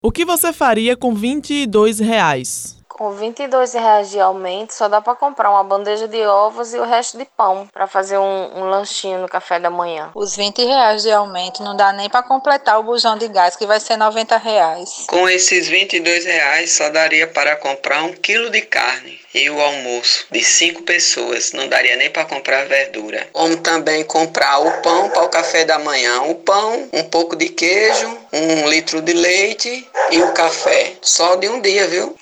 O que você faria com 22 reais? Com 22 reais de aumento, só dá para comprar uma bandeja de ovos e o resto de pão para fazer um, um, lanchinho no café da manhã. Os 20 reais de aumento não dá nem para completar o bujão de gás, que vai ser 90 reais. Com esses 22 reais, só daria para comprar um quilo de carne e o almoço de cinco pessoas. Não daria nem para comprar verdura. Como também comprar o pão para o café da manhã. O pão, um pouco de queijo, um litro de leite e o café. Só de um dia, viu?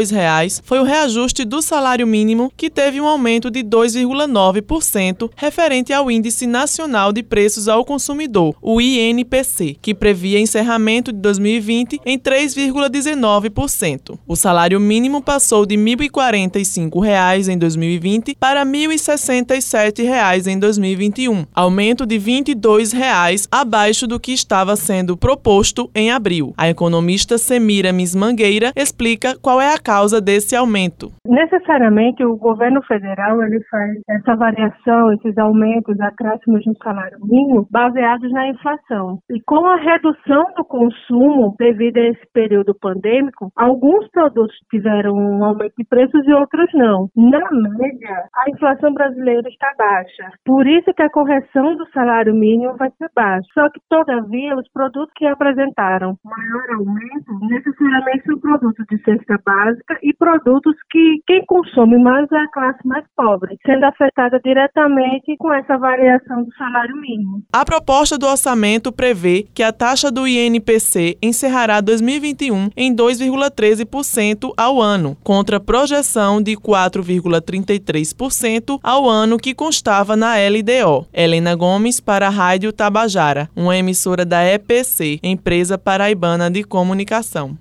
R$ 22,00 foi o reajuste do salário mínimo, que teve um aumento de 2,9% referente ao Índice Nacional de Preços ao Consumidor, o INPC, que previa encerramento de 2020 em 3,19%. O salário mínimo passou de R$ 1.045 em 2020 para R$ 1.067 em 2021, aumento de R$ 22,00 abaixo do que estava sendo proposto em abril. A economista Semiramis Mangueira explica qual é a causa desse aumento. Necessariamente o governo federal ele faz essa variação, esses aumentos, acréscimos no salário mínimo, baseados na inflação. E com a redução do consumo devido a esse período pandêmico, alguns produtos tiveram um aumento de preços e outros não. Na média, a inflação brasileira está baixa. Por isso que a correção do salário mínimo vai ser baixa. Só que, todavia, os produtos que apresentaram maior aumento necessariamente são produtos de cesta básica e produtos que quem consome mais é a classe mais pobre, sendo afetada diretamente com essa variação do salário mínimo. A proposta do orçamento prevê que a taxa do INPC encerrará 2021 em 2,13% ao ano, contra a projeção de 4,33% ao ano que constava na LDO. Helena Gomes para a Rádio Tabajara, uma emissora da EPC, Empresa Paraibana de Comunicação.